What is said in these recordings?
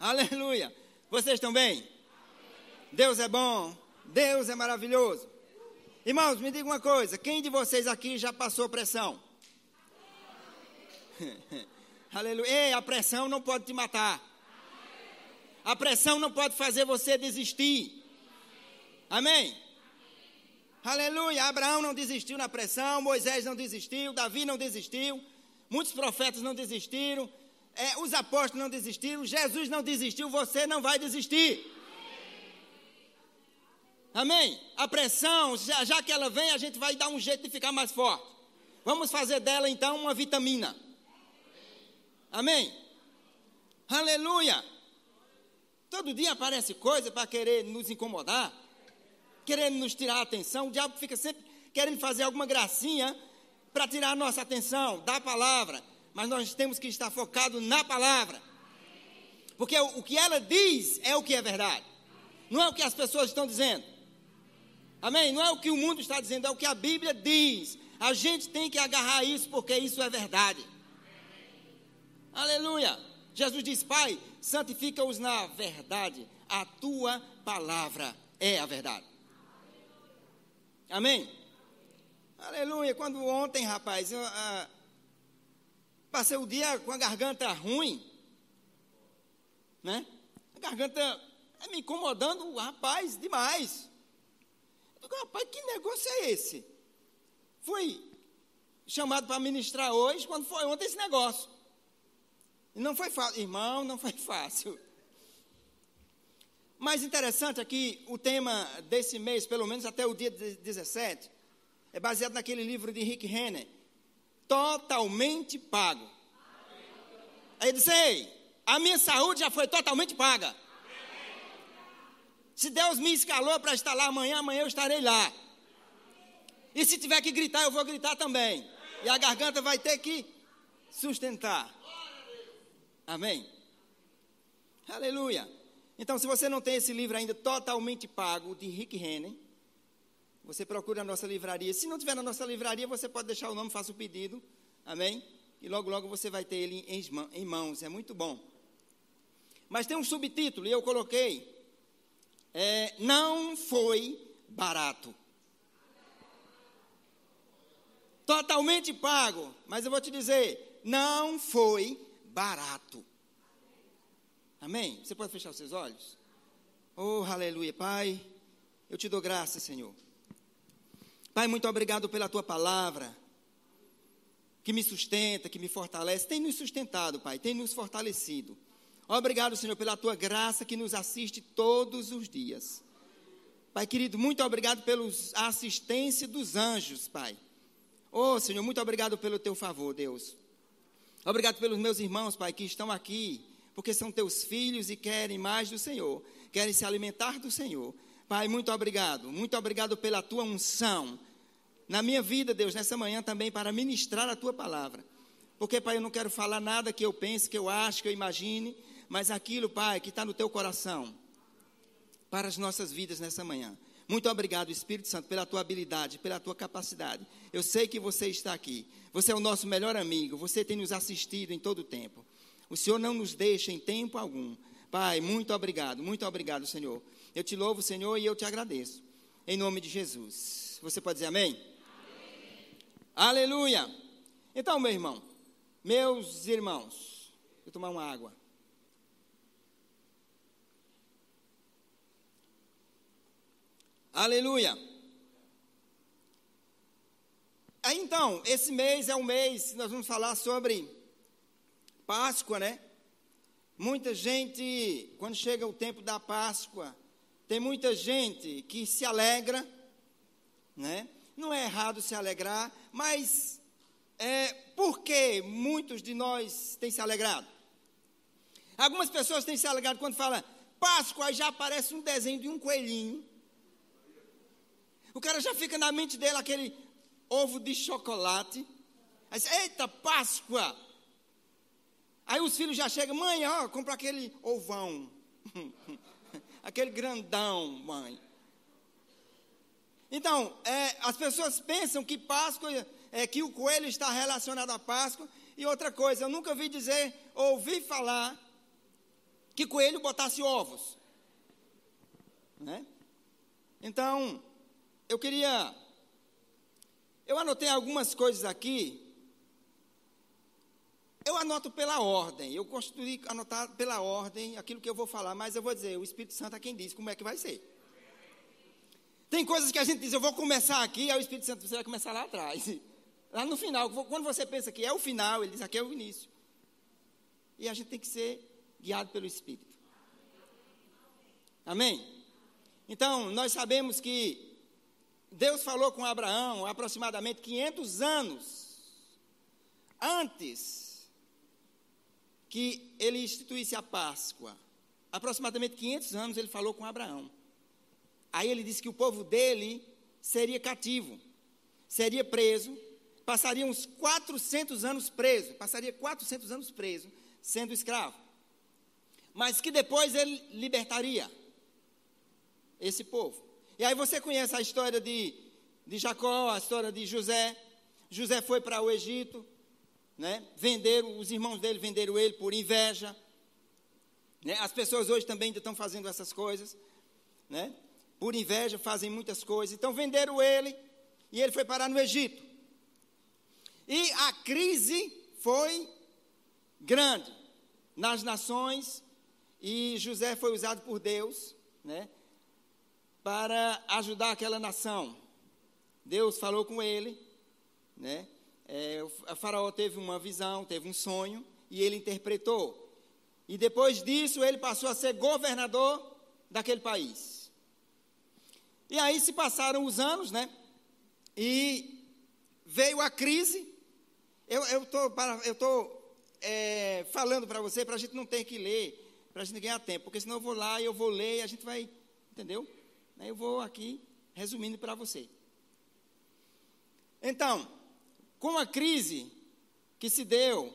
Aleluia. Vocês estão bem? Deus é bom. Deus é maravilhoso. Irmãos, me diga uma coisa: quem de vocês aqui já passou pressão? Aleluia. Ei, a pressão não pode te matar. A pressão não pode fazer você desistir. Amém? Aleluia. Abraão não desistiu na pressão, Moisés não desistiu, Davi não desistiu, muitos profetas não desistiram, é, os apóstolos não desistiram, Jesus não desistiu, você não vai desistir. Amém? A pressão, já, já que ela vem, a gente vai dar um jeito de ficar mais forte. Vamos fazer dela então uma vitamina. Amém? Aleluia! Todo dia aparece coisa para querer nos incomodar, querendo nos tirar a atenção. O diabo fica sempre querendo fazer alguma gracinha para tirar a nossa atenção da palavra. Mas nós temos que estar focados na palavra. Porque o, o que ela diz é o que é verdade. Não é o que as pessoas estão dizendo. Amém? Não é o que o mundo está dizendo, é o que a Bíblia diz. A gente tem que agarrar isso porque isso é verdade. Aleluia. Jesus diz: Pai, santifica-os na verdade. A tua palavra é a verdade. Amém? Aleluia. Quando ontem, rapaz, eu ah, passei o dia com a garganta ruim, né? A garganta me incomodando, rapaz, demais. Eu digo, rapaz, que negócio é esse? Fui chamado para ministrar hoje, quando foi ontem esse negócio. E não foi fácil, irmão, não foi fácil. Mais interessante aqui, o tema desse mês, pelo menos até o dia 17, é baseado naquele livro de Rick Renner, Totalmente Pago. Aí ele disse, ei, a minha saúde já foi totalmente paga. Se Deus me escalou para estar lá amanhã, amanhã eu estarei lá. E se tiver que gritar, eu vou gritar também. E a garganta vai ter que sustentar. Amém? Aleluia. Então, se você não tem esse livro ainda totalmente pago, de Rick Renner, você procura a nossa livraria. Se não tiver na nossa livraria, você pode deixar o nome, faça o pedido. Amém? E logo, logo você vai ter ele em mãos. É muito bom. Mas tem um subtítulo, e eu coloquei. É, não foi barato. Totalmente pago. Mas eu vou te dizer, não foi barato. Amém? Você pode fechar os seus olhos? Oh, aleluia, Pai. Eu te dou graça, Senhor. Pai, muito obrigado pela tua palavra, que me sustenta, que me fortalece. Tem nos sustentado, Pai, tem nos fortalecido. Obrigado, Senhor, pela tua graça que nos assiste todos os dias. Pai querido, muito obrigado pela assistência dos anjos, Pai. Oh, Senhor, muito obrigado pelo teu favor, Deus. Obrigado pelos meus irmãos, Pai, que estão aqui, porque são teus filhos e querem mais do Senhor, querem se alimentar do Senhor. Pai, muito obrigado, muito obrigado pela tua unção na minha vida, Deus, nessa manhã também para ministrar a tua palavra. Porque, Pai, eu não quero falar nada que eu pense, que eu ache, que eu imagine, mas aquilo, Pai, que está no teu coração para as nossas vidas nessa manhã. Muito obrigado, Espírito Santo, pela tua habilidade, pela tua capacidade. Eu sei que você está aqui. Você é o nosso melhor amigo, você tem nos assistido em todo o tempo. O Senhor não nos deixa em tempo algum. Pai, muito obrigado, muito obrigado, Senhor. Eu te louvo, Senhor, e eu te agradeço. Em nome de Jesus. Você pode dizer amém? Aleluia. Então, meu irmão, meus irmãos, vou tomar uma água. Aleluia. Então, esse mês é um mês, nós vamos falar sobre Páscoa, né? Muita gente, quando chega o tempo da Páscoa, tem muita gente que se alegra, né? Não é errado se alegrar, mas é, por que muitos de nós têm se alegrado? Algumas pessoas têm se alegrado quando fala Páscoa, já aparece um desenho de um coelhinho. O cara já fica na mente dele aquele ovo de chocolate. Aí diz, eita, Páscoa! Aí os filhos já chegam, mãe, ó, compra aquele ovão. aquele grandão, mãe. Então, é, as pessoas pensam que Páscoa, é que o coelho está relacionado à Páscoa. E outra coisa, eu nunca vi dizer, ouvi falar, que coelho botasse ovos. Né? Então, eu queria. Eu anotei algumas coisas aqui. Eu anoto pela ordem. Eu de anotar pela ordem aquilo que eu vou falar, mas eu vou dizer: o Espírito Santo é quem diz como é que vai ser. Tem coisas que a gente diz, eu vou começar aqui, aí o Espírito Santo você vai começar lá atrás. Lá no final, quando você pensa que é o final, ele diz aqui é o início. E a gente tem que ser guiado pelo Espírito. Amém? Então, nós sabemos que Deus falou com Abraão aproximadamente 500 anos antes que ele instituísse a Páscoa. Aproximadamente 500 anos ele falou com Abraão. Aí ele disse que o povo dele seria cativo, seria preso, passaria uns 400 anos preso, passaria 400 anos preso, sendo escravo. Mas que depois ele libertaria esse povo. E aí você conhece a história de, de Jacó, a história de José. José foi para o Egito, né? venderam, os irmãos dele venderam ele por inveja. Né? As pessoas hoje também estão fazendo essas coisas. Né? Por inveja, fazem muitas coisas. Então venderam ele e ele foi parar no Egito. E a crise foi grande nas nações e José foi usado por Deus, né, para ajudar aquela nação. Deus falou com ele, né? É, o faraó teve uma visão, teve um sonho e ele interpretou. E depois disso ele passou a ser governador daquele país. E aí se passaram os anos, né? E veio a crise. Eu estou eu tô, é, falando para você para a gente não ter que ler, para a gente ganhar tempo, porque senão eu vou lá e eu vou ler e a gente vai, entendeu? Eu vou aqui resumindo para você. Então, com a crise que se deu,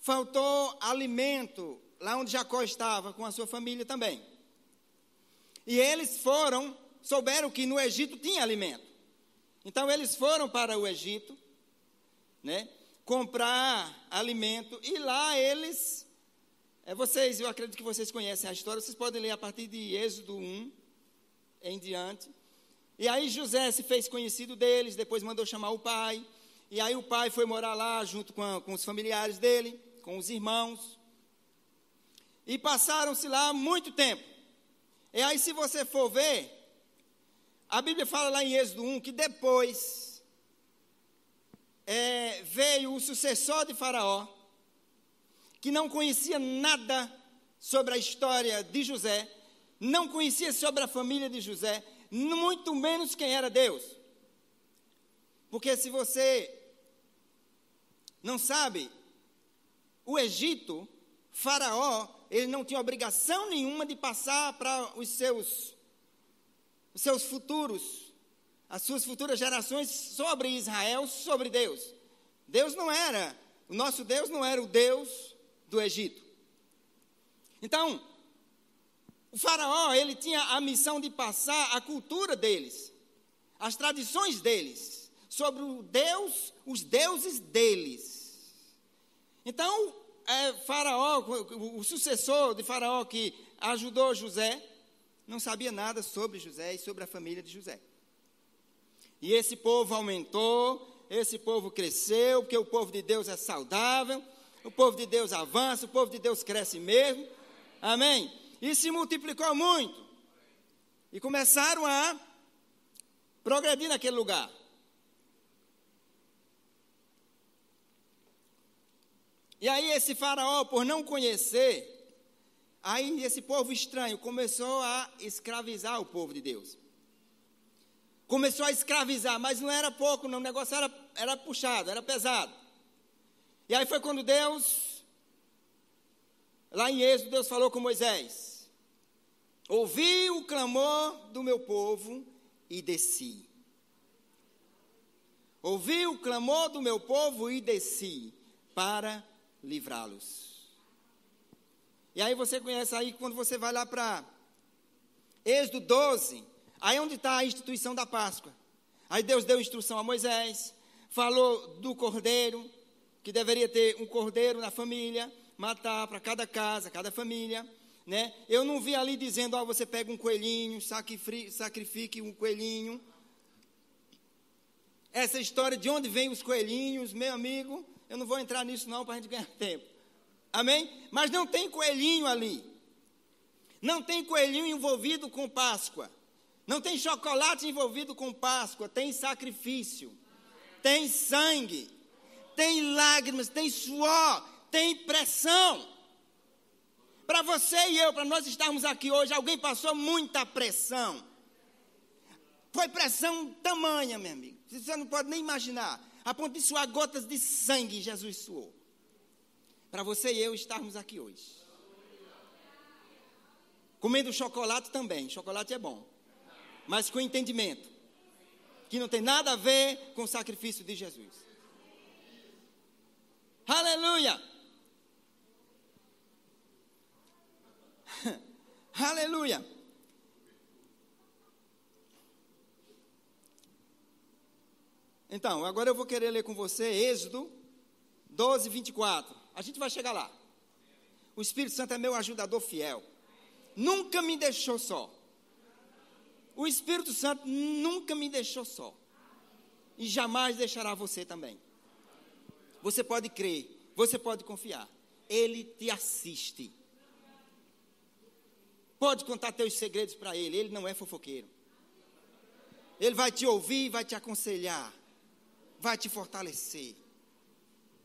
faltou alimento lá onde Jacó estava, com a sua família também. E eles foram souberam que no Egito tinha alimento. Então eles foram para o Egito, né, comprar alimento e lá eles é, vocês, eu acredito que vocês conhecem a história, vocês podem ler a partir de Êxodo 1 em diante. E aí José se fez conhecido deles, depois mandou chamar o pai. E aí o pai foi morar lá junto com, a, com os familiares dele, com os irmãos. E passaram-se lá muito tempo. E aí, se você for ver, a Bíblia fala lá em Êxodo 1 que depois é, veio o sucessor de Faraó, que não conhecia nada sobre a história de José, não conhecia sobre a família de José, muito menos quem era Deus. Porque se você não sabe, o Egito, Faraó, ele não tinha obrigação nenhuma de passar para os seus os seus futuros, as suas futuras gerações sobre Israel, sobre Deus. Deus não era, o nosso Deus não era o Deus do Egito. Então, o faraó, ele tinha a missão de passar a cultura deles, as tradições deles, sobre o Deus, os deuses deles. Então, é, faraó, o, o sucessor de faraó que ajudou José, não sabia nada sobre José e sobre a família de José. E esse povo aumentou, esse povo cresceu, porque o povo de Deus é saudável, o povo de Deus avança, o povo de Deus cresce mesmo. Amém? E se multiplicou muito. E começaram a progredir naquele lugar. E aí esse faraó, por não conhecer Aí esse povo estranho começou a escravizar o povo de Deus. Começou a escravizar, mas não era pouco, não, o negócio era, era puxado, era pesado. E aí foi quando Deus, lá em Êxodo, Deus falou com Moisés: Ouvi o clamor do meu povo e desci. Ouvi o clamor do meu povo e desci para livrá-los. E aí você conhece aí quando você vai lá para Êxodo 12, aí onde está a instituição da Páscoa. Aí Deus deu instrução a Moisés, falou do cordeiro, que deveria ter um cordeiro na família, matar para cada casa, cada família. Né? Eu não vi ali dizendo, ó, você pega um coelhinho, sacrifique um coelhinho. Essa história de onde vêm os coelhinhos, meu amigo, eu não vou entrar nisso não para a gente ganhar tempo. Amém? Mas não tem coelhinho ali. Não tem coelhinho envolvido com Páscoa. Não tem chocolate envolvido com Páscoa. Tem sacrifício. Tem sangue. Tem lágrimas. Tem suor. Tem pressão. Para você e eu, para nós estarmos aqui hoje, alguém passou muita pressão. Foi pressão tamanha, meu amigo. Você não pode nem imaginar. A ponto de suar gotas de sangue, Jesus suou. Para você e eu estarmos aqui hoje. Comendo chocolate também. Chocolate é bom. Mas com entendimento. Que não tem nada a ver com o sacrifício de Jesus. Aleluia! Aleluia! Então, agora eu vou querer ler com você Êxodo 12, 24. A gente vai chegar lá. O Espírito Santo é meu ajudador fiel. Nunca me deixou só. O Espírito Santo nunca me deixou só. E jamais deixará você também. Você pode crer, você pode confiar. Ele te assiste. Pode contar teus segredos para ele, ele não é fofoqueiro. Ele vai te ouvir, vai te aconselhar, vai te fortalecer.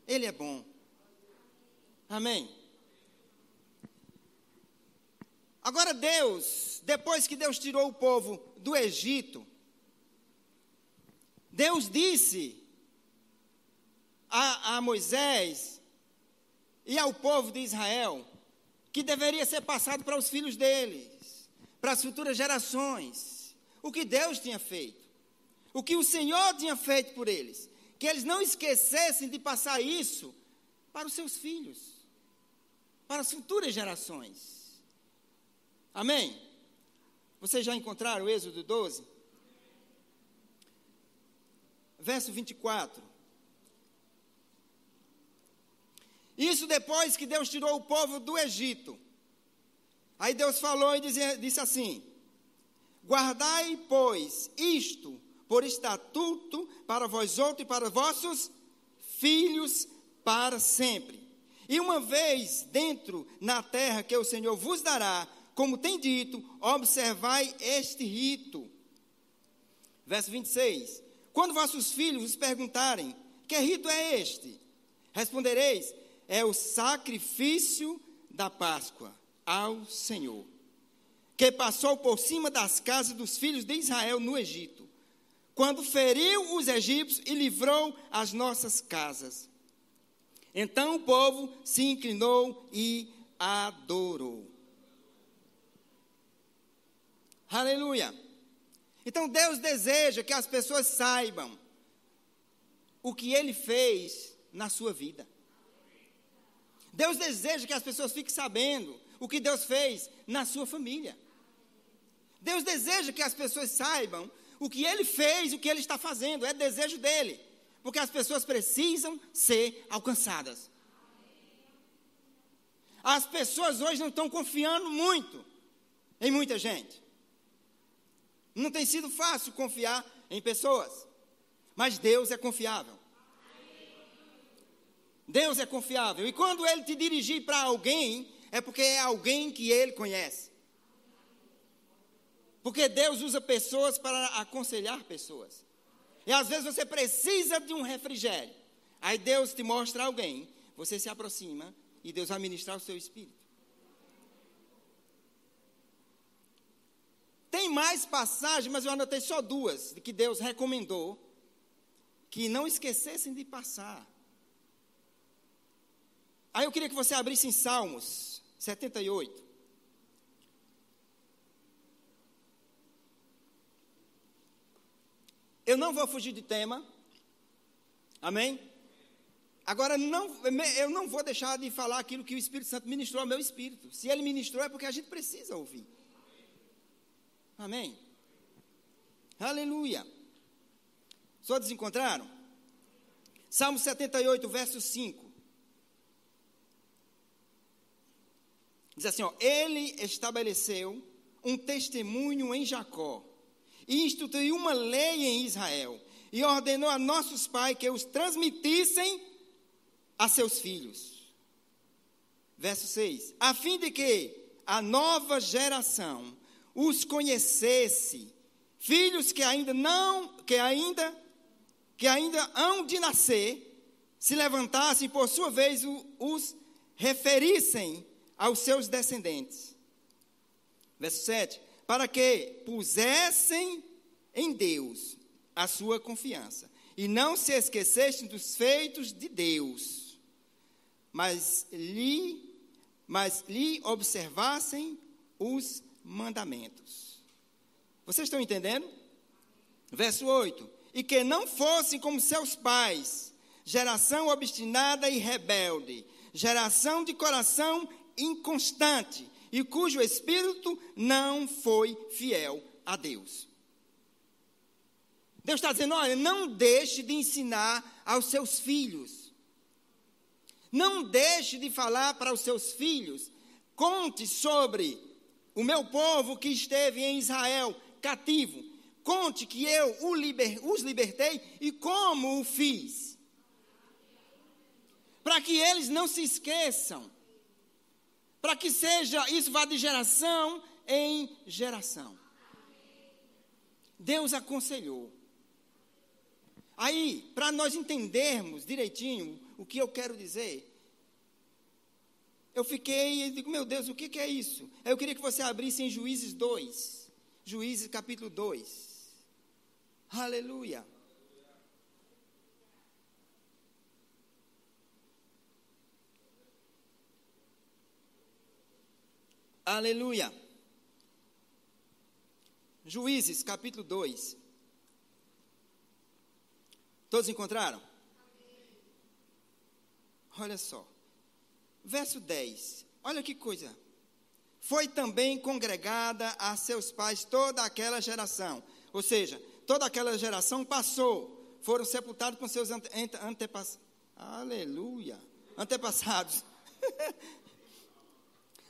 Ele é bom. Amém. Agora Deus, depois que Deus tirou o povo do Egito, Deus disse a, a Moisés e ao povo de Israel que deveria ser passado para os filhos deles, para as futuras gerações. O que Deus tinha feito, o que o Senhor tinha feito por eles, que eles não esquecessem de passar isso para os seus filhos, para as futuras gerações. Amém? Vocês já encontraram o Êxodo 12? Verso 24. Isso depois que Deus tirou o povo do Egito. Aí Deus falou e dizia, disse assim: Guardai, pois, isto por estatuto para vós outros e para vossos filhos para sempre. E uma vez dentro na terra que o Senhor vos dará, como tem dito, observai este rito. Verso 26. Quando vossos filhos vos perguntarem: Que rito é este? Respondereis: é o sacrifício da Páscoa ao Senhor, que passou por cima das casas dos filhos de Israel no Egito, quando feriu os egípcios e livrou as nossas casas. Então o povo se inclinou e adorou. Aleluia. Então Deus deseja que as pessoas saibam o que ele fez na sua vida. Deus deseja que as pessoas fiquem sabendo o que Deus fez na sua família. Deus deseja que as pessoas saibam o que Ele fez, o que Ele está fazendo. É desejo dele. Porque as pessoas precisam ser alcançadas. As pessoas hoje não estão confiando muito em muita gente. Não tem sido fácil confiar em pessoas. Mas Deus é confiável. Deus é confiável. E quando ele te dirigir para alguém, é porque é alguém que ele conhece. Porque Deus usa pessoas para aconselhar pessoas. E às vezes você precisa de um refrigério. Aí Deus te mostra alguém, você se aproxima e Deus vai ministrar o seu espírito. Tem mais passagens, mas eu anotei só duas, de que Deus recomendou que não esquecessem de passar. Aí eu queria que você abrisse em Salmos 78. Eu não vou fugir de tema. Amém? Agora, não, eu não vou deixar de falar aquilo que o Espírito Santo ministrou ao meu espírito. Se ele ministrou, é porque a gente precisa ouvir. Amém? Aleluia. Só desencontraram? Salmo 78, verso 5. Diz assim: ó, Ele estabeleceu um testemunho em Jacó, e instituiu uma lei em Israel, e ordenou a nossos pais que os transmitissem a seus filhos. Verso 6: A fim de que a nova geração os conhecesse, filhos que ainda não, que ainda, que ainda hão de nascer, se levantassem por sua vez os referissem aos seus descendentes. Verso 7: Para que pusessem em Deus a sua confiança e não se esquecessem dos feitos de Deus, mas lhe, mas lhe observassem os mandamentos. Vocês estão entendendo? Verso 8: E que não fossem como seus pais, geração obstinada e rebelde, geração de coração inconstante e cujo espírito não foi fiel a Deus. Deus está dizendo: olha, não deixe de ensinar aos seus filhos. Não deixe de falar para os seus filhos. Conte sobre o meu povo que esteve em Israel cativo. Conte que eu os libertei e como o fiz. Para que eles não se esqueçam. Para que seja, isso vá de geração em geração. Deus aconselhou. Aí, para nós entendermos direitinho o que eu quero dizer, eu fiquei e digo, meu Deus, o que, que é isso? Eu queria que você abrisse em Juízes 2. Juízes capítulo 2. Aleluia. Aleluia. Juízes capítulo 2. Todos encontraram? Olha só. Verso 10. Olha que coisa. Foi também congregada a seus pais toda aquela geração. Ou seja, toda aquela geração passou. Foram sepultados com seus ante, antepassados. Aleluia. Antepassados.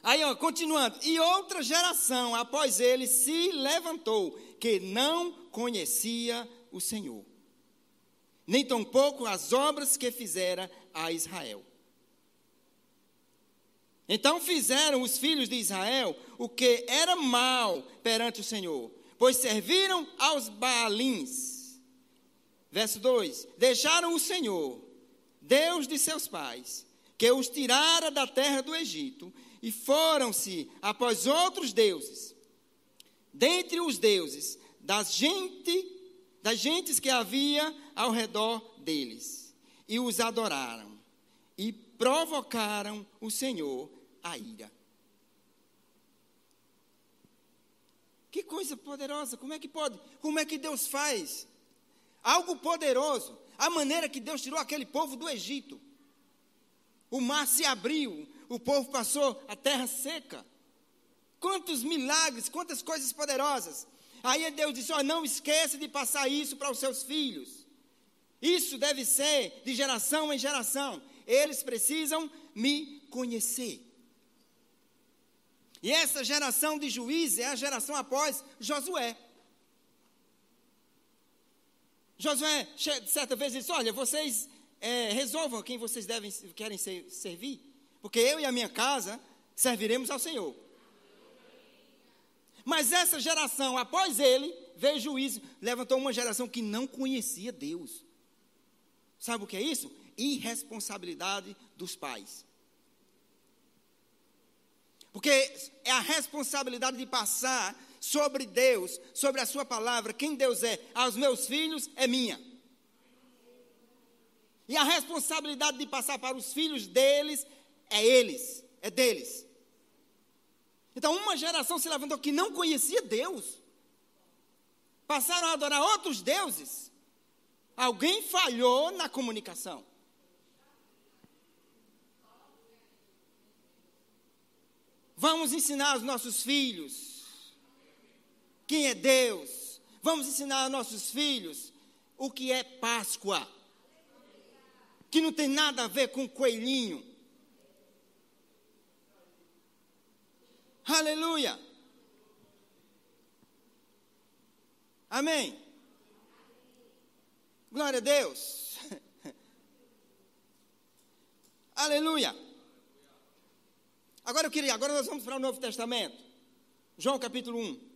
Aí, ó, continuando. E outra geração após ele se levantou, que não conhecia o Senhor nem tampouco as obras que fizera a Israel. Então fizeram os filhos de Israel o que era mal perante o Senhor, pois serviram aos Baalins. Verso 2: Deixaram o Senhor, Deus de seus pais, que os tirara da terra do Egito, e foram-se após outros deuses. Dentre os deuses das gente das gentes que havia ao redor deles, e os adoraram, e provocaram o Senhor a ira. Que coisa poderosa, como é que pode? Como é que Deus faz? Algo poderoso, a maneira que Deus tirou aquele povo do Egito. O mar se abriu, o povo passou a terra seca. Quantos milagres, quantas coisas poderosas. Aí Deus disse: oh, não esqueça de passar isso para os seus filhos. Isso deve ser de geração em geração. Eles precisam me conhecer. E essa geração de juízes é a geração após Josué. Josué, certa vez, disse: Olha, vocês é, resolvam quem vocês devem, querem ser, servir, porque eu e a minha casa serviremos ao Senhor. Mas essa geração, após ele, veio juízo, levantou uma geração que não conhecia Deus. Sabe o que é isso? Irresponsabilidade dos pais. Porque é a responsabilidade de passar sobre Deus, sobre a Sua palavra, quem Deus é, aos meus filhos, é minha. E a responsabilidade de passar para os filhos deles, é eles, é deles. Então, uma geração se levantou que não conhecia Deus, passaram a adorar outros deuses. Alguém falhou na comunicação. Vamos ensinar aos nossos filhos quem é Deus. Vamos ensinar aos nossos filhos o que é Páscoa. Que não tem nada a ver com coelhinho. Aleluia. Amém. Glória a Deus. Aleluia. Agora eu queria, agora nós vamos para o Novo Testamento. João capítulo 1.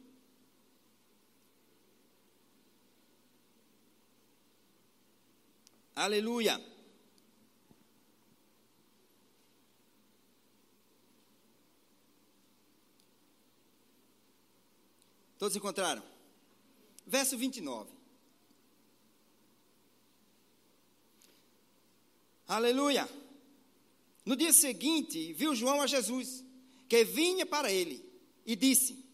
Aleluia. Todos encontraram? Verso 29. Aleluia. No dia seguinte, viu João a Jesus, que vinha para ele, e disse: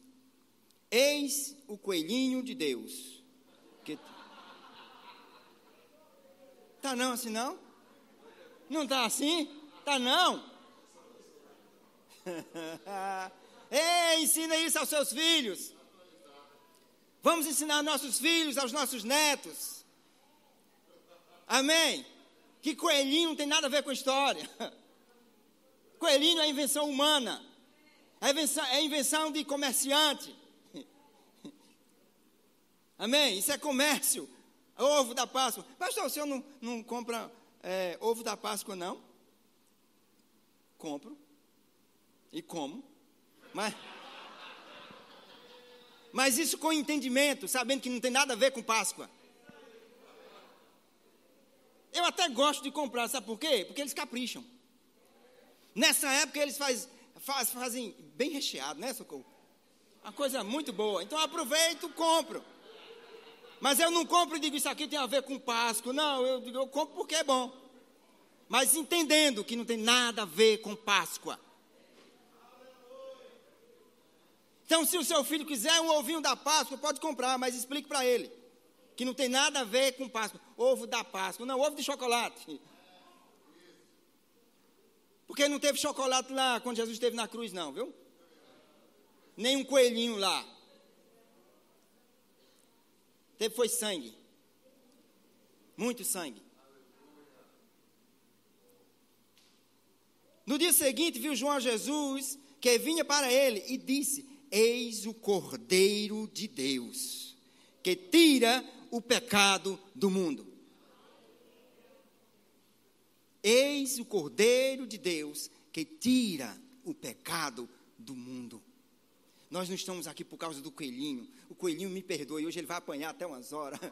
Eis o coelhinho de Deus, que Tá não assim não? Não tá assim? Tá não? Ei, ensina isso aos seus filhos. Vamos ensinar nossos filhos, aos nossos netos. Amém? Que coelhinho não tem nada a ver com história. Coelhinho é invenção humana. É invenção, é invenção de comerciante. Amém? Isso é comércio. Ovo da Páscoa. Pastor, o senhor não, não compra é, ovo da Páscoa, não? Compro. E como. Mas, mas isso com entendimento, sabendo que não tem nada a ver com Páscoa. Eu até gosto de comprar, sabe por quê? Porque eles capricham. Nessa época eles faz, faz, fazem bem recheado, né, Socorro? Uma coisa muito boa. Então eu aproveito, compro. Mas eu não compro e digo isso aqui tem a ver com Páscoa. Não, eu eu compro porque é bom. Mas entendendo que não tem nada a ver com Páscoa. Então, se o seu filho quiser um ovinho da Páscoa, pode comprar, mas explique para ele que não tem nada a ver com Páscoa. Ovo da Páscoa, não, ovo de chocolate. Porque não teve chocolate lá quando Jesus esteve na cruz, não, viu? Nem um coelhinho lá. Teve foi sangue. Muito sangue. No dia seguinte, viu João Jesus que vinha para ele e disse: Eis o Cordeiro de Deus, que tira o pecado do mundo. Eis o Cordeiro de Deus, que tira o pecado do mundo. Nós não estamos aqui por causa do coelhinho. O coelhinho me perdoe, hoje ele vai apanhar até umas horas.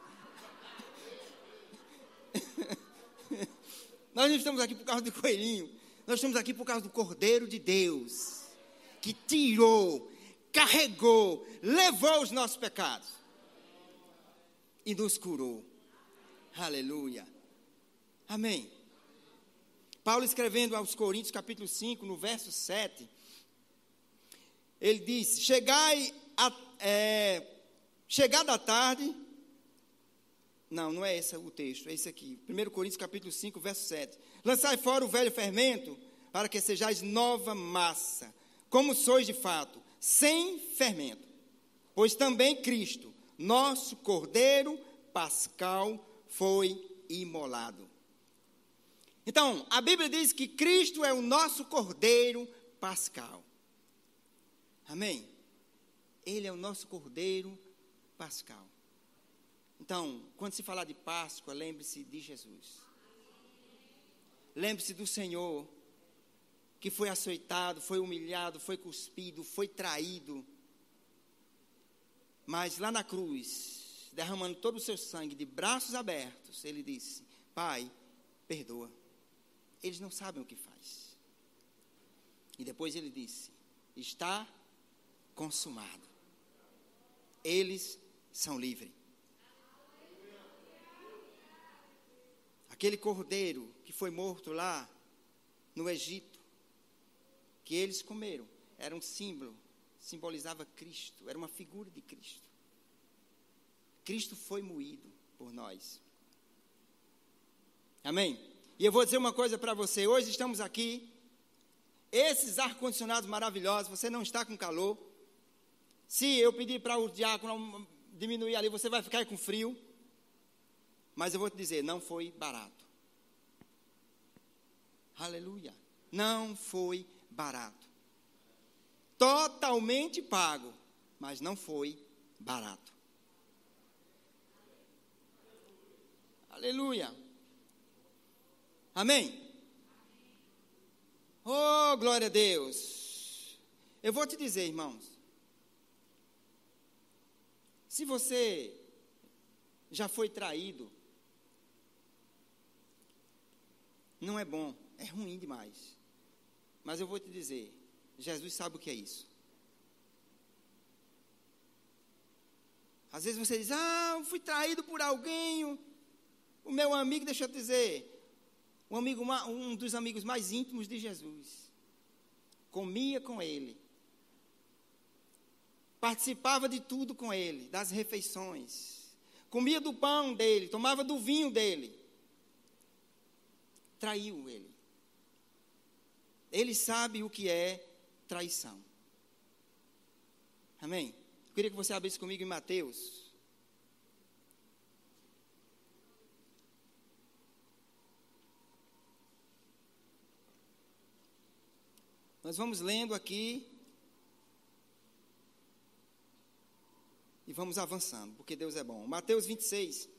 Nós não estamos aqui por causa do coelhinho. Nós estamos aqui por causa do Cordeiro de Deus, que tirou, carregou, levou os nossos pecados e nos curou. Aleluia. Amém. Paulo escrevendo aos Coríntios, capítulo 5, no verso 7, ele diz: Chegai a, é, chegada a tarde. Não, não é esse o texto, é esse aqui. 1 Coríntios capítulo 5, verso 7. Lançai fora o velho fermento, para que sejais nova massa, como sois de fato, sem fermento. Pois também Cristo, nosso Cordeiro Pascal, foi imolado. Então, a Bíblia diz que Cristo é o nosso Cordeiro Pascal. Amém? Ele é o nosso Cordeiro Pascal. Então, quando se falar de Páscoa, lembre-se de Jesus. Lembre-se do Senhor, que foi açoitado, foi humilhado, foi cuspido, foi traído. Mas lá na cruz, derramando todo o seu sangue, de braços abertos, ele disse: Pai, perdoa. Eles não sabem o que faz. E depois ele disse: Está consumado. Eles são livres. Aquele cordeiro que foi morto lá no Egito, que eles comeram, era um símbolo, simbolizava Cristo, era uma figura de Cristo. Cristo foi moído por nós. Amém? E eu vou dizer uma coisa para você: hoje estamos aqui, esses ar-condicionados maravilhosos, você não está com calor, se eu pedir para o diácono diminuir ali, você vai ficar com frio. Mas eu vou te dizer, não foi barato. Aleluia. Não foi barato. Totalmente pago, mas não foi barato. Aleluia. Amém? Oh, glória a Deus. Eu vou te dizer, irmãos. Se você já foi traído, não é bom, é ruim demais. Mas eu vou te dizer, Jesus sabe o que é isso. Às vezes você diz, ah, eu fui traído por alguém, o meu amigo, deixa eu te dizer, um, amigo, um dos amigos mais íntimos de Jesus. Comia com ele. Participava de tudo com ele, das refeições. Comia do pão dele, tomava do vinho dele. Traiu ele. Ele sabe o que é traição. Amém? Eu queria que você abrisse comigo em Mateus. Nós vamos lendo aqui e vamos avançando, porque Deus é bom. Mateus 26.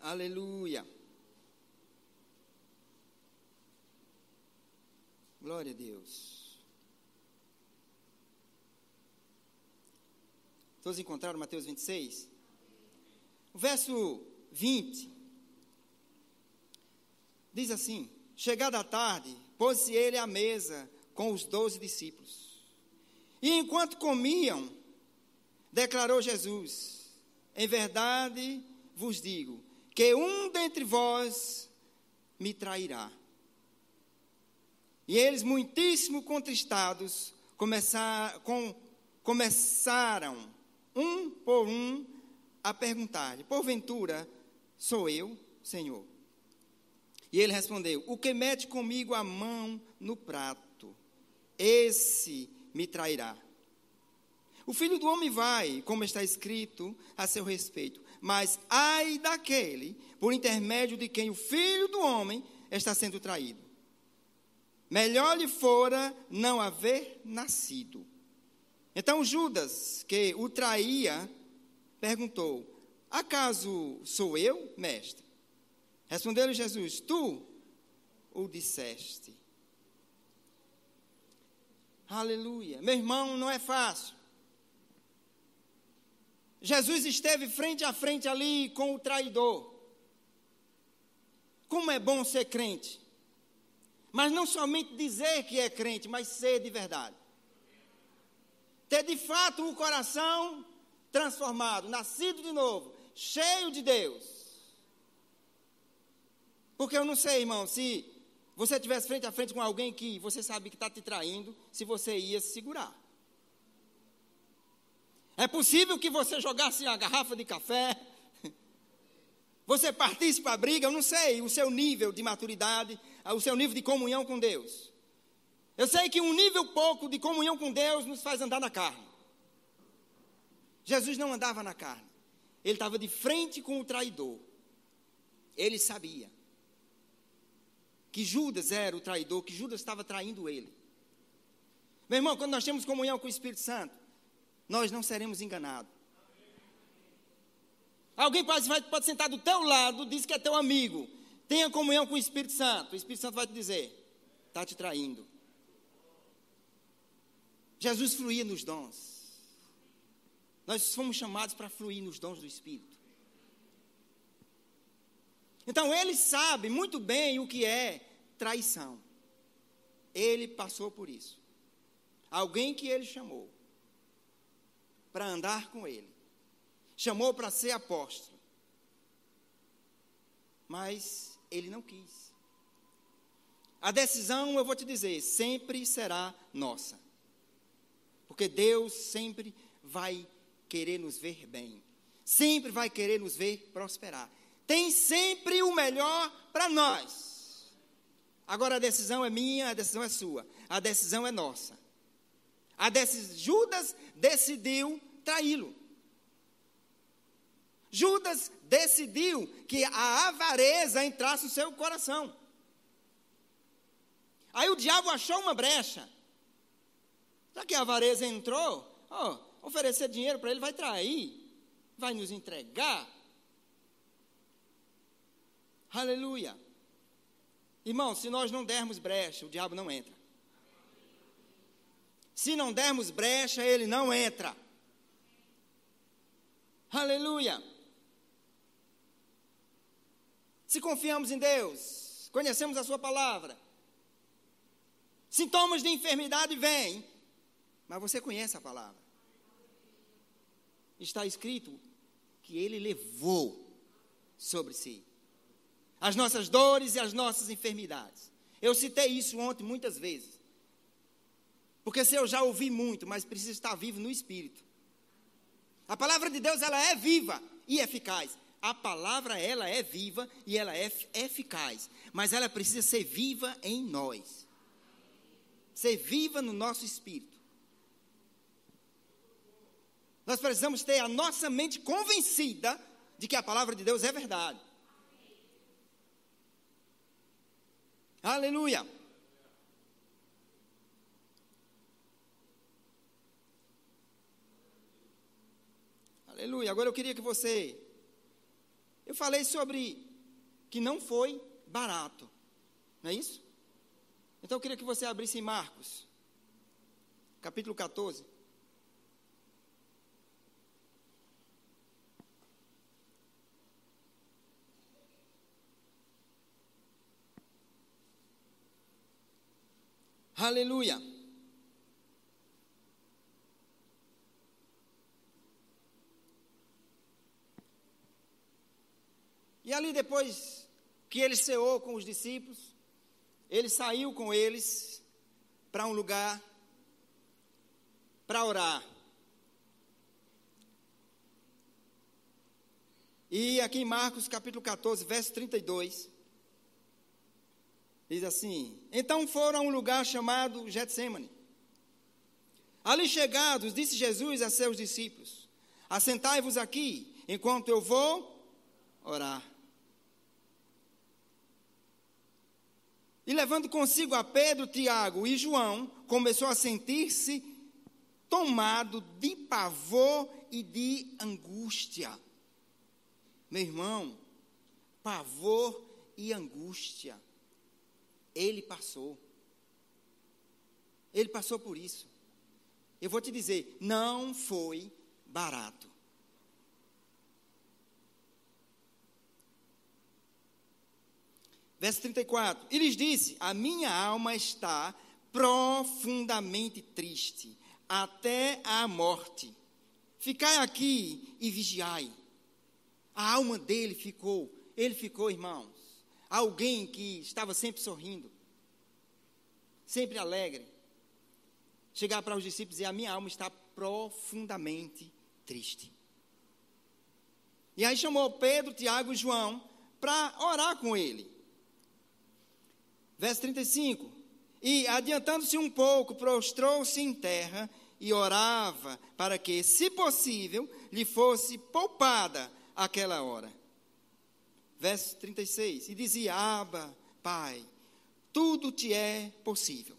Aleluia. Glória a Deus. Todos encontraram Mateus 26? O verso 20 diz assim: Chegada a tarde, pôs-se ele à mesa com os doze discípulos. E enquanto comiam, declarou Jesus: Em verdade vos digo que um dentre vós me trairá. E eles, muitíssimo contristados, com, começaram, um por um, a perguntar-lhe: Porventura, sou eu, Senhor? E ele respondeu: O que mete comigo a mão no prato, esse me trairá. O filho do homem vai, como está escrito a seu respeito, mas ai daquele por intermédio de quem o filho do homem está sendo traído. Melhor lhe fora não haver nascido. Então Judas, que o traía, perguntou: Acaso sou eu, mestre? Respondeu-lhe Jesus: Tu o disseste. Aleluia. Meu irmão, não é fácil. Jesus esteve frente a frente ali com o traidor. Como é bom ser crente. Mas não somente dizer que é crente, mas ser de verdade. Ter de fato o coração transformado, nascido de novo, cheio de Deus. Porque eu não sei, irmão, se você estivesse frente a frente com alguém que você sabe que está te traindo, se você ia se segurar. É possível que você jogasse a garrafa de café, você partisse para a briga, eu não sei o seu nível de maturidade, o seu nível de comunhão com Deus. Eu sei que um nível pouco de comunhão com Deus nos faz andar na carne. Jesus não andava na carne. Ele estava de frente com o traidor. Ele sabia que Judas era o traidor, que Judas estava traindo ele. Meu irmão, quando nós temos comunhão com o Espírito Santo, nós não seremos enganados. Alguém pode, pode sentar do teu lado, diz que é teu amigo, Tenha comunhão com o Espírito Santo. O Espírito Santo vai te dizer: está te traindo. Jesus fluía nos dons. Nós fomos chamados para fluir nos dons do Espírito. Então ele sabe muito bem o que é traição. Ele passou por isso. Alguém que ele chamou para andar com ele, chamou para ser apóstolo. Mas ele não quis. A decisão, eu vou te dizer, sempre será nossa. Porque Deus sempre vai querer nos ver bem. Sempre vai querer nos ver prosperar. Tem sempre o melhor para nós. Agora a decisão é minha, a decisão é sua. A decisão é nossa. A decis... Judas decidiu traí-lo. Judas decidiu que a avareza entrasse no seu coração. Aí o diabo achou uma brecha. Já que a avareza entrou, ó, oferecer dinheiro para ele vai trair, vai nos entregar. Aleluia. Irmão, se nós não dermos brecha, o diabo não entra. Se não dermos brecha, ele não entra. Aleluia. Se confiamos em Deus, conhecemos a Sua palavra, sintomas de enfermidade vêm, mas você conhece a palavra. Está escrito que Ele levou sobre si as nossas dores e as nossas enfermidades. Eu citei isso ontem muitas vezes. Porque se eu já ouvi muito, mas precisa estar vivo no espírito. A palavra de Deus, ela é viva e eficaz. A palavra, ela é viva e ela é eficaz. Mas ela precisa ser viva em nós. Ser viva no nosso espírito. Nós precisamos ter a nossa mente convencida de que a palavra de Deus é verdade. Aleluia. Aleluia. Agora eu queria que você. Eu falei sobre que não foi barato. Não é isso? Então eu queria que você abrisse em Marcos, capítulo 14. Aleluia. E ali depois que ele ceou com os discípulos, ele saiu com eles para um lugar para orar. E aqui em Marcos capítulo 14, verso 32, Diz assim: Então foram a um lugar chamado Getsemane. Ali chegados, disse Jesus a seus discípulos: Assentai-vos aqui, enquanto eu vou orar. E levando consigo a Pedro, Tiago e João, começou a sentir-se tomado de pavor e de angústia. Meu irmão, pavor e angústia. Ele passou. Ele passou por isso. Eu vou te dizer, não foi barato. Verso 34: E lhes disse: A minha alma está profundamente triste, até a morte. Ficai aqui e vigiai. A alma dele ficou, ele ficou, irmão, alguém que estava sempre sorrindo, sempre alegre, chegar para os discípulos e dizer: A minha alma está profundamente triste. E aí chamou Pedro, Tiago e João para orar com ele. Verso 35. E adiantando-se um pouco, prostrou-se em terra e orava para que, se possível, lhe fosse poupada aquela hora verso 36, e dizia: Aba, Pai, tudo te é possível.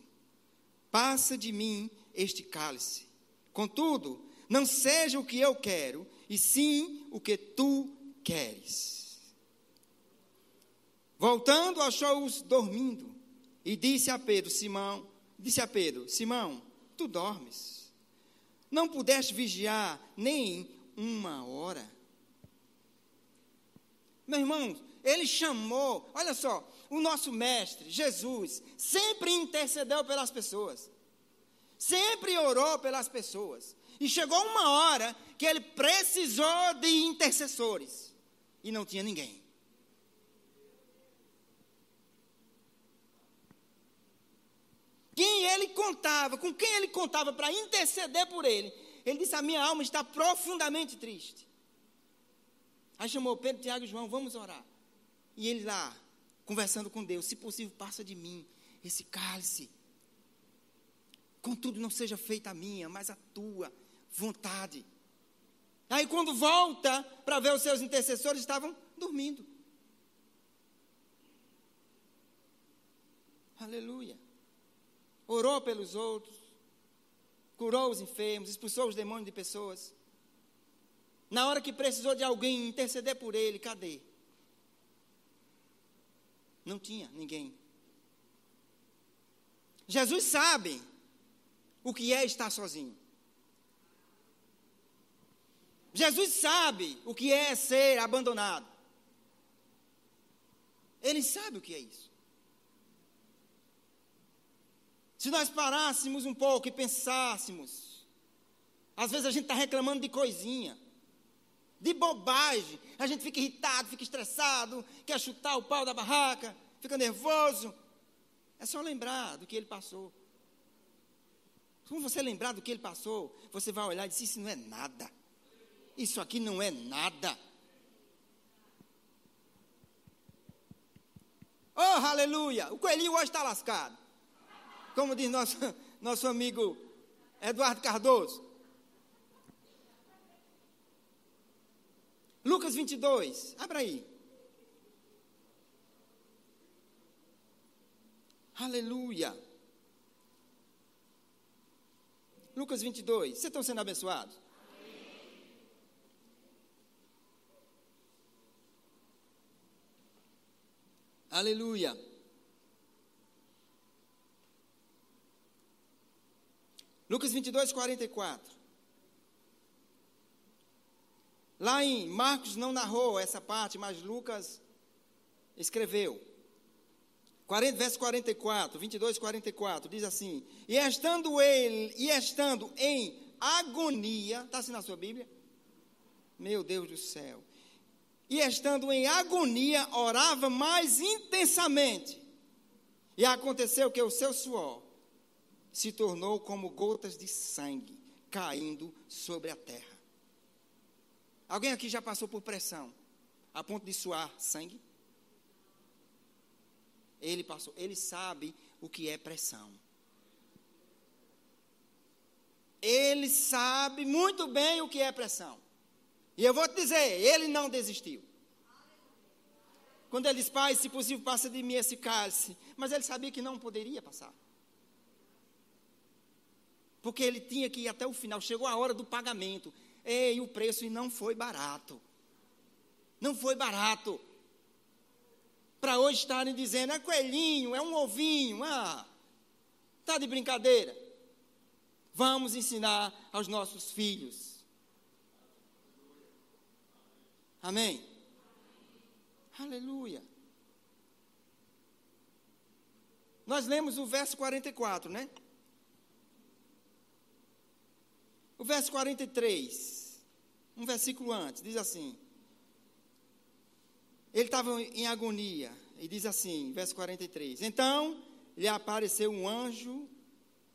Passa de mim este cálice. Contudo, não seja o que eu quero, e sim o que tu queres. Voltando, achou-os dormindo e disse a Pedro, Simão, disse a Pedro: Simão, tu dormes? Não pudeste vigiar nem uma hora? Meu irmão, ele chamou, olha só, o nosso mestre, Jesus, sempre intercedeu pelas pessoas, sempre orou pelas pessoas. E chegou uma hora que ele precisou de intercessores e não tinha ninguém. Quem ele contava, com quem ele contava para interceder por ele, ele disse: A minha alma está profundamente triste. Aí chamou Pedro, Tiago e João, vamos orar. E ele lá, conversando com Deus, se possível, passa de mim esse cálice. Contudo, não seja feita a minha, mas a tua vontade. Aí, quando volta para ver os seus intercessores, estavam dormindo. Aleluia. Orou pelos outros, curou os enfermos, expulsou os demônios de pessoas. Na hora que precisou de alguém interceder por ele, cadê? Não tinha ninguém. Jesus sabe o que é estar sozinho. Jesus sabe o que é ser abandonado. Ele sabe o que é isso. Se nós parássemos um pouco e pensássemos, às vezes a gente está reclamando de coisinha, de bobagem, a gente fica irritado, fica estressado, quer chutar o pau da barraca, fica nervoso. É só lembrar do que ele passou. Quando você lembrar do que ele passou, você vai olhar e dizer: Isso não é nada. Isso aqui não é nada. Oh, aleluia! O coelhinho hoje está lascado. Como diz nosso, nosso amigo Eduardo Cardoso. Lucas 22, abra aí. Aleluia. Lucas 22, vocês estão sendo abençoados? Aleluia. Lucas 22, 44. Lá em Marcos não narrou essa parte, mas Lucas escreveu. 40, verso 44, 22, 44, diz assim: E estando ele, e estando em agonia, está assim na sua Bíblia? Meu Deus do céu e estando em agonia, orava mais intensamente. E aconteceu que o seu suor se tornou como gotas de sangue caindo sobre a terra. Alguém aqui já passou por pressão a ponto de suar sangue? Ele passou, ele sabe o que é pressão. Ele sabe muito bem o que é pressão. E eu vou te dizer, ele não desistiu. Quando ele disse, pai, se possível, passa de mim esse cálice. Mas ele sabia que não poderia passar. Porque ele tinha que ir até o final. Chegou a hora do pagamento. E o preço e não foi barato. Não foi barato. Para hoje estarem dizendo, é coelhinho, é um ovinho. Ah, está de brincadeira. Vamos ensinar aos nossos filhos Amém? Aleluia. Nós lemos o verso 44, né? O verso 43, um versículo antes, diz assim: Ele estava em agonia, e diz assim, verso 43: Então lhe apareceu um anjo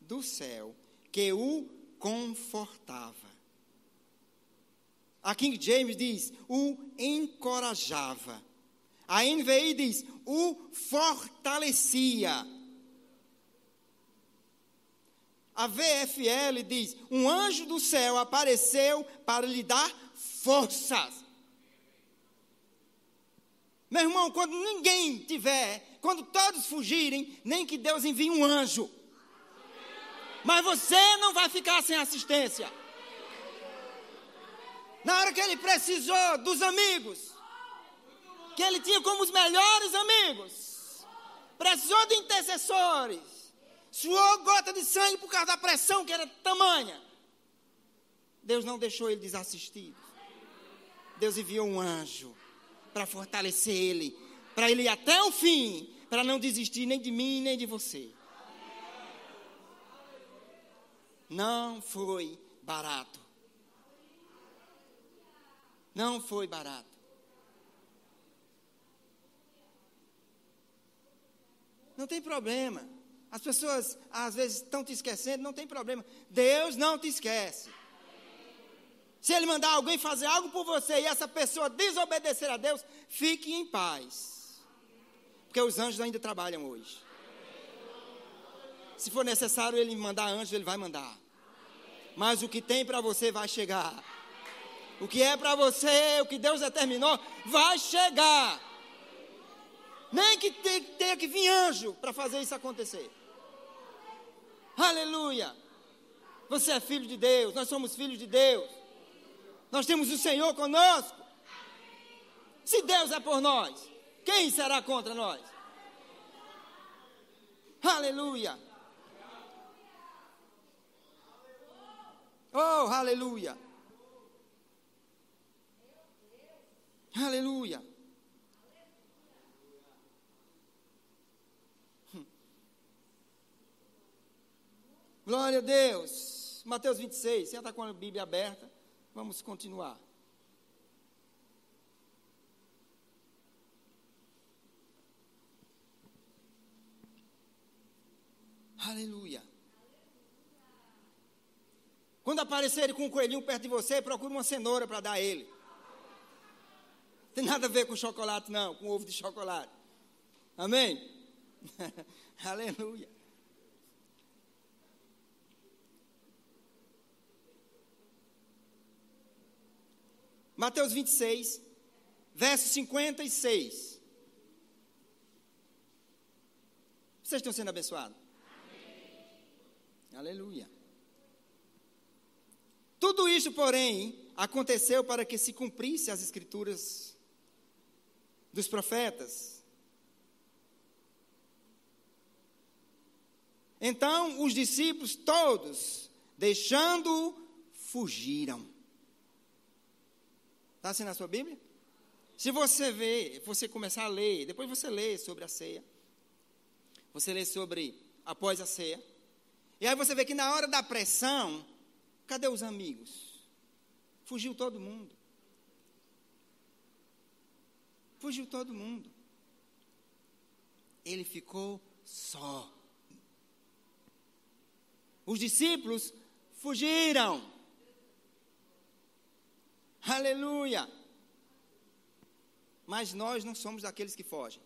do céu que o confortava. A King James diz: o encorajava. A NVI diz: o fortalecia. A VFL diz: um anjo do céu apareceu para lhe dar forças. Meu irmão, quando ninguém tiver, quando todos fugirem, nem que Deus envie um anjo. Mas você não vai ficar sem assistência. Na hora que ele precisou dos amigos, que ele tinha como os melhores amigos, precisou de intercessores, suou gota de sangue por causa da pressão que era tamanha. Deus não deixou ele desassistido. Deus enviou um anjo para fortalecer ele, para ele ir até o fim, para não desistir nem de mim nem de você. Não foi barato. Não foi barato. Não tem problema. As pessoas às vezes estão te esquecendo, não tem problema. Deus não te esquece. Se Ele mandar alguém fazer algo por você e essa pessoa desobedecer a Deus, fique em paz. Porque os anjos ainda trabalham hoje. Se for necessário Ele mandar anjos, Ele vai mandar. Mas o que tem para você vai chegar. O que é para você, o que Deus determinou, vai chegar. Nem que tenha que vir anjo para fazer isso acontecer. Aleluia. Você é filho de Deus, nós somos filhos de Deus. Nós temos o Senhor conosco. Se Deus é por nós, quem será contra nós? Aleluia. Oh, aleluia. Aleluia. Glória a Deus. Mateus 26. Você está com a Bíblia aberta? Vamos continuar. Aleluia. Quando aparecerem com um coelhinho perto de você, procure uma cenoura para dar a ele. Tem nada a ver com chocolate, não, com ovo de chocolate. Amém? Aleluia. Mateus 26, verso 56. Vocês estão sendo abençoados? Amém. Aleluia. Tudo isso, porém, aconteceu para que se cumprisse as escrituras dos profetas. Então os discípulos todos, deixando-o, fugiram. Está assim na sua Bíblia? Se você ver, você começar a ler, depois você lê sobre a ceia, você lê sobre após a ceia, e aí você vê que na hora da pressão, Cadê os amigos? Fugiu todo mundo. Fugiu todo mundo. Ele ficou só. Os discípulos fugiram. Aleluia. Mas nós não somos daqueles que fogem.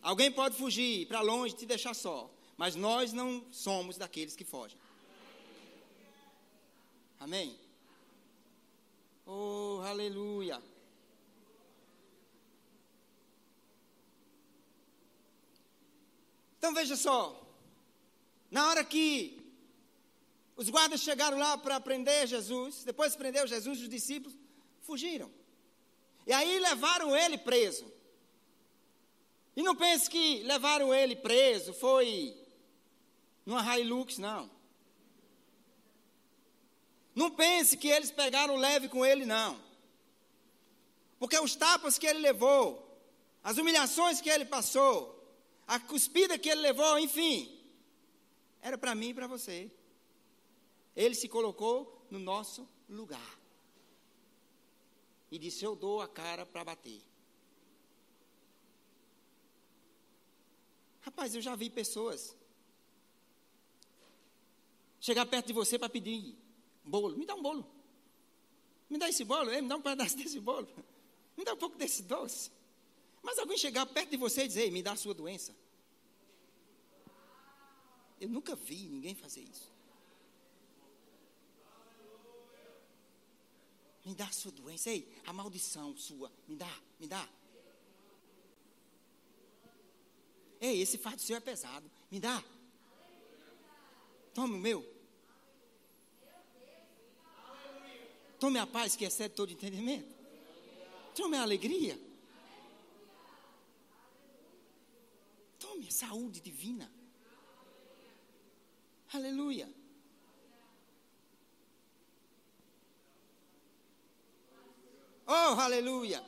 Alguém pode fugir para longe te deixar só, mas nós não somos daqueles que fogem. Amém? Oh, aleluia. Então veja só. Na hora que os guardas chegaram lá para prender Jesus, depois de prender Jesus, os discípulos fugiram. E aí levaram ele preso. E não pense que levaram ele preso foi numa Hilux, não. Não pense que eles pegaram leve com ele, não. Porque os tapas que ele levou, as humilhações que ele passou, a cuspida que ele levou, enfim, era para mim e para você. Ele se colocou no nosso lugar. E disse: Eu dou a cara para bater. Rapaz, eu já vi pessoas chegar perto de você para pedir bolo. Me dá um bolo. Me dá esse bolo, me dá um pedaço desse bolo. Me dá um pouco desse doce. Mas alguém chegar perto de você e dizer, me dá a sua doença. Eu nunca vi ninguém fazer isso. Me dá a sua doença. Ei, a maldição sua. Me dá, me dá. Ei, esse fardo seu é pesado. Me dá. Toma o meu. Tome a paz que excede todo entendimento. Tome a alegria. Tome a saúde divina. Aleluia. Oh, aleluia.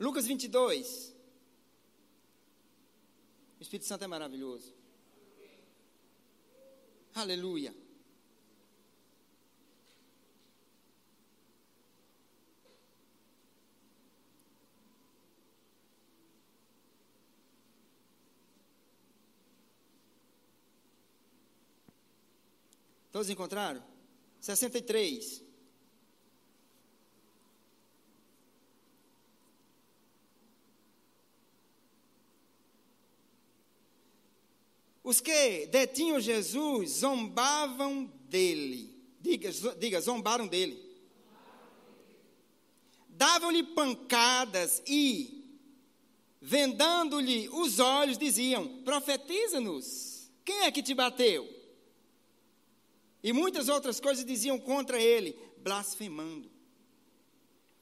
Lucas 22. O Espírito Santo é maravilhoso. Aleluia. Todos encontraram? 63. Os que detinham Jesus zombavam dele. Diga, diga zombaram dele. Davam-lhe pancadas e vendando-lhe os olhos, diziam: Profetiza-nos, quem é que te bateu? E muitas outras coisas diziam contra ele, blasfemando.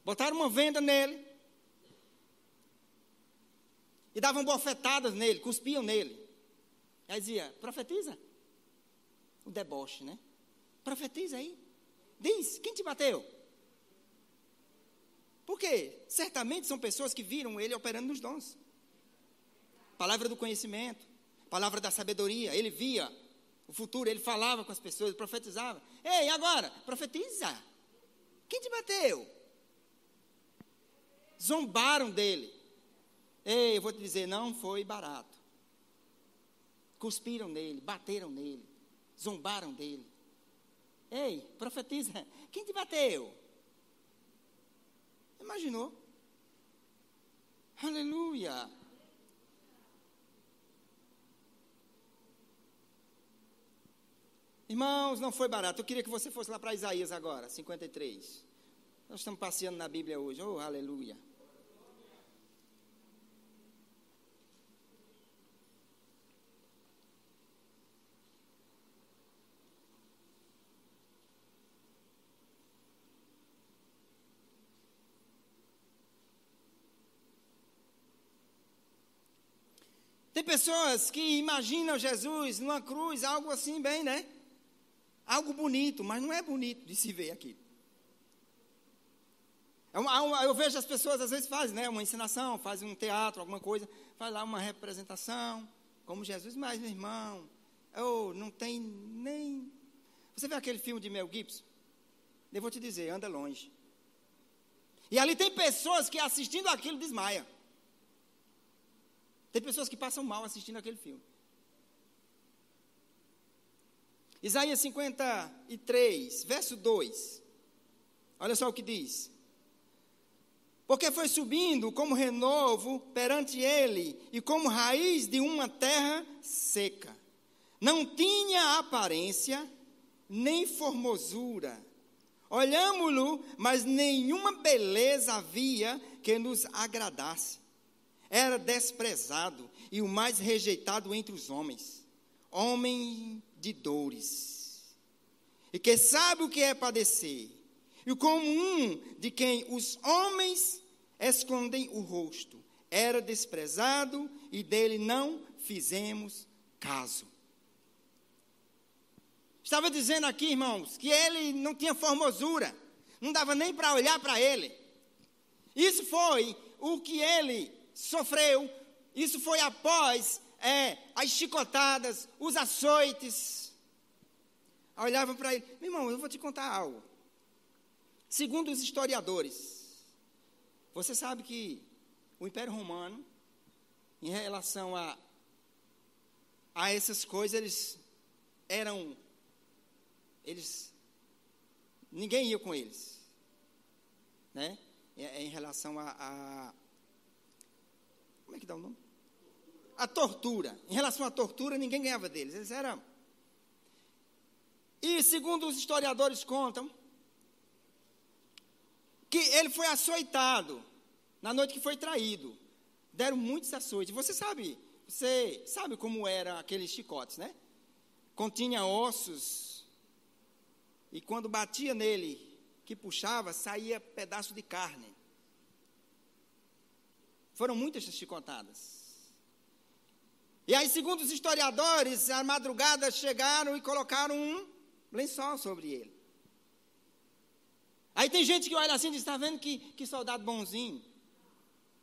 Botaram uma venda nele. E davam bofetadas nele, cuspiam nele. Aí dizia: Profetiza. O deboche, né? Profetiza aí. Diz: Quem te bateu? Porque certamente são pessoas que viram ele operando nos dons. Palavra do conhecimento, palavra da sabedoria. Ele via o futuro, ele falava com as pessoas, profetizava. Ei, agora, profetiza. Quem te bateu? Zombaram dele. Ei, eu vou te dizer, não foi barato. Cuspiram nele, bateram nele, zombaram dele. Ei, profetiza. Quem te bateu? Imaginou? Aleluia. Irmãos, não foi barato. Eu queria que você fosse lá para Isaías agora, 53. Nós estamos passeando na Bíblia hoje. Oh, aleluia. Tem pessoas que imaginam Jesus numa cruz, algo assim bem, né? Algo bonito, mas não é bonito de se ver aqui. É eu vejo as pessoas às vezes fazem, né? Uma ensinação, fazem um teatro, alguma coisa, faz lá uma representação, como Jesus, mas meu irmão, oh, não tem nem. Você vê aquele filme de Mel Gibson? Eu vou te dizer, anda longe. E ali tem pessoas que assistindo aquilo desmaia. Tem pessoas que passam mal assistindo aquele filme. Isaías 53, verso 2. Olha só o que diz. Porque foi subindo como renovo perante ele e como raiz de uma terra seca. Não tinha aparência nem formosura. Olhámo-lo, mas nenhuma beleza havia que nos agradasse era desprezado e o mais rejeitado entre os homens, homem de dores, e que sabe o que é padecer, e como um de quem os homens escondem o rosto, era desprezado e dele não fizemos caso. Estava dizendo aqui, irmãos, que ele não tinha formosura, não dava nem para olhar para ele. Isso foi o que ele sofreu, isso foi após é, as chicotadas, os açoites. Olhavam para ele, meu irmão, eu vou te contar algo. Segundo os historiadores, você sabe que o Império Romano, em relação a, a essas coisas, eles eram. Eles. Ninguém ia com eles. Né? Em relação a, a como é que dá o nome? A tortura. Em relação à tortura, ninguém ganhava deles. Eles eram. E segundo os historiadores contam, que ele foi açoitado na noite que foi traído. Deram muitos açoites. Você sabe, você sabe como eram aqueles chicotes, né? Continha ossos. E quando batia nele, que puxava, saía pedaço de carne. Foram muitas chicotadas. E aí, segundo os historiadores, à madrugada chegaram e colocaram um lençol sobre ele. Aí tem gente que olha assim e diz: está vendo que, que soldado bonzinho?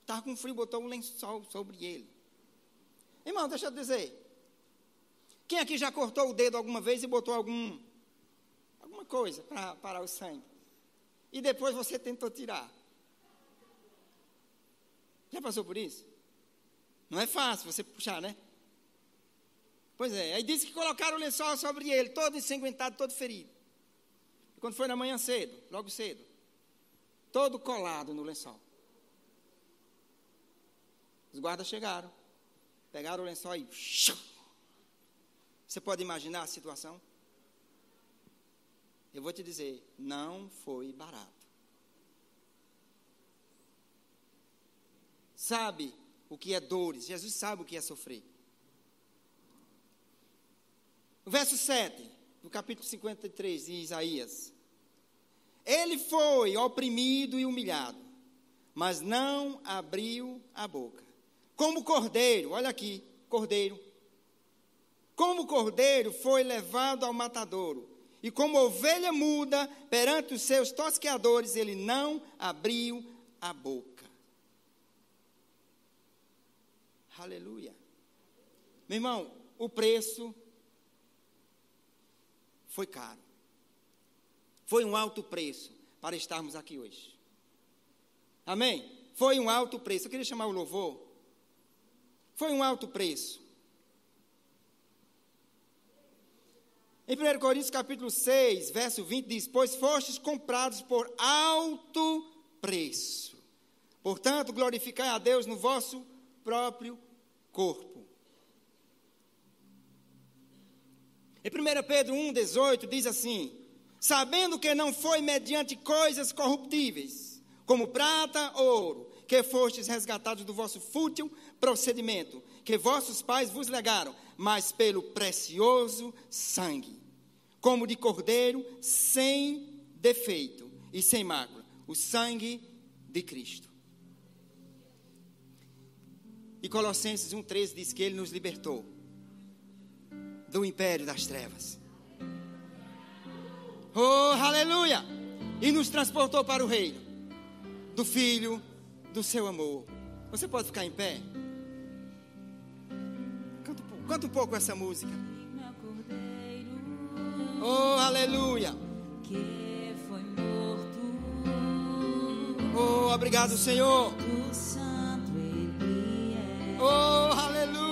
Estava com frio, botou um lençol sobre ele. Irmão, deixa eu dizer. Quem aqui já cortou o dedo alguma vez e botou algum, alguma coisa para parar o sangue? E depois você tentou tirar. Já passou por isso? Não é fácil você puxar, né? Pois é, aí disse que colocaram o lençol sobre ele, todo ensanguentado, todo ferido. E quando foi na manhã cedo, logo cedo, todo colado no lençol. Os guardas chegaram, pegaram o lençol e. Você pode imaginar a situação? Eu vou te dizer, não foi barato. Sabe, o que é dores, Jesus sabe o que é sofrer. O verso 7, do capítulo 53 de Isaías. Ele foi oprimido e humilhado, mas não abriu a boca. Como cordeiro, olha aqui, cordeiro. Como cordeiro foi levado ao matadouro, e como ovelha muda perante os seus tosqueadores, ele não abriu a boca. Aleluia. Meu irmão, o preço foi caro. Foi um alto preço para estarmos aqui hoje. Amém? Foi um alto preço. Eu queria chamar o louvor. Foi um alto preço. Em 1 Coríntios capítulo 6, verso 20 diz: Pois fostes comprados por alto preço. Portanto, glorificai a Deus no vosso próprio corpo. Em 1 Pedro 1,18 diz assim: Sabendo que não foi mediante coisas corruptíveis, como prata ou ouro, que fostes resgatados do vosso fútil procedimento, que vossos pais vos legaram, mas pelo precioso sangue, como de cordeiro, sem defeito e sem mácula, o sangue de Cristo. E Colossenses 1,13 diz que ele nos libertou do império das trevas. Oh, aleluia! E nos transportou para o reino do Filho do seu amor. Você pode ficar em pé? Canta, canta um pouco essa música. Oh, aleluia! Que foi morto. Oh, obrigado, Senhor. Oh, aleluia!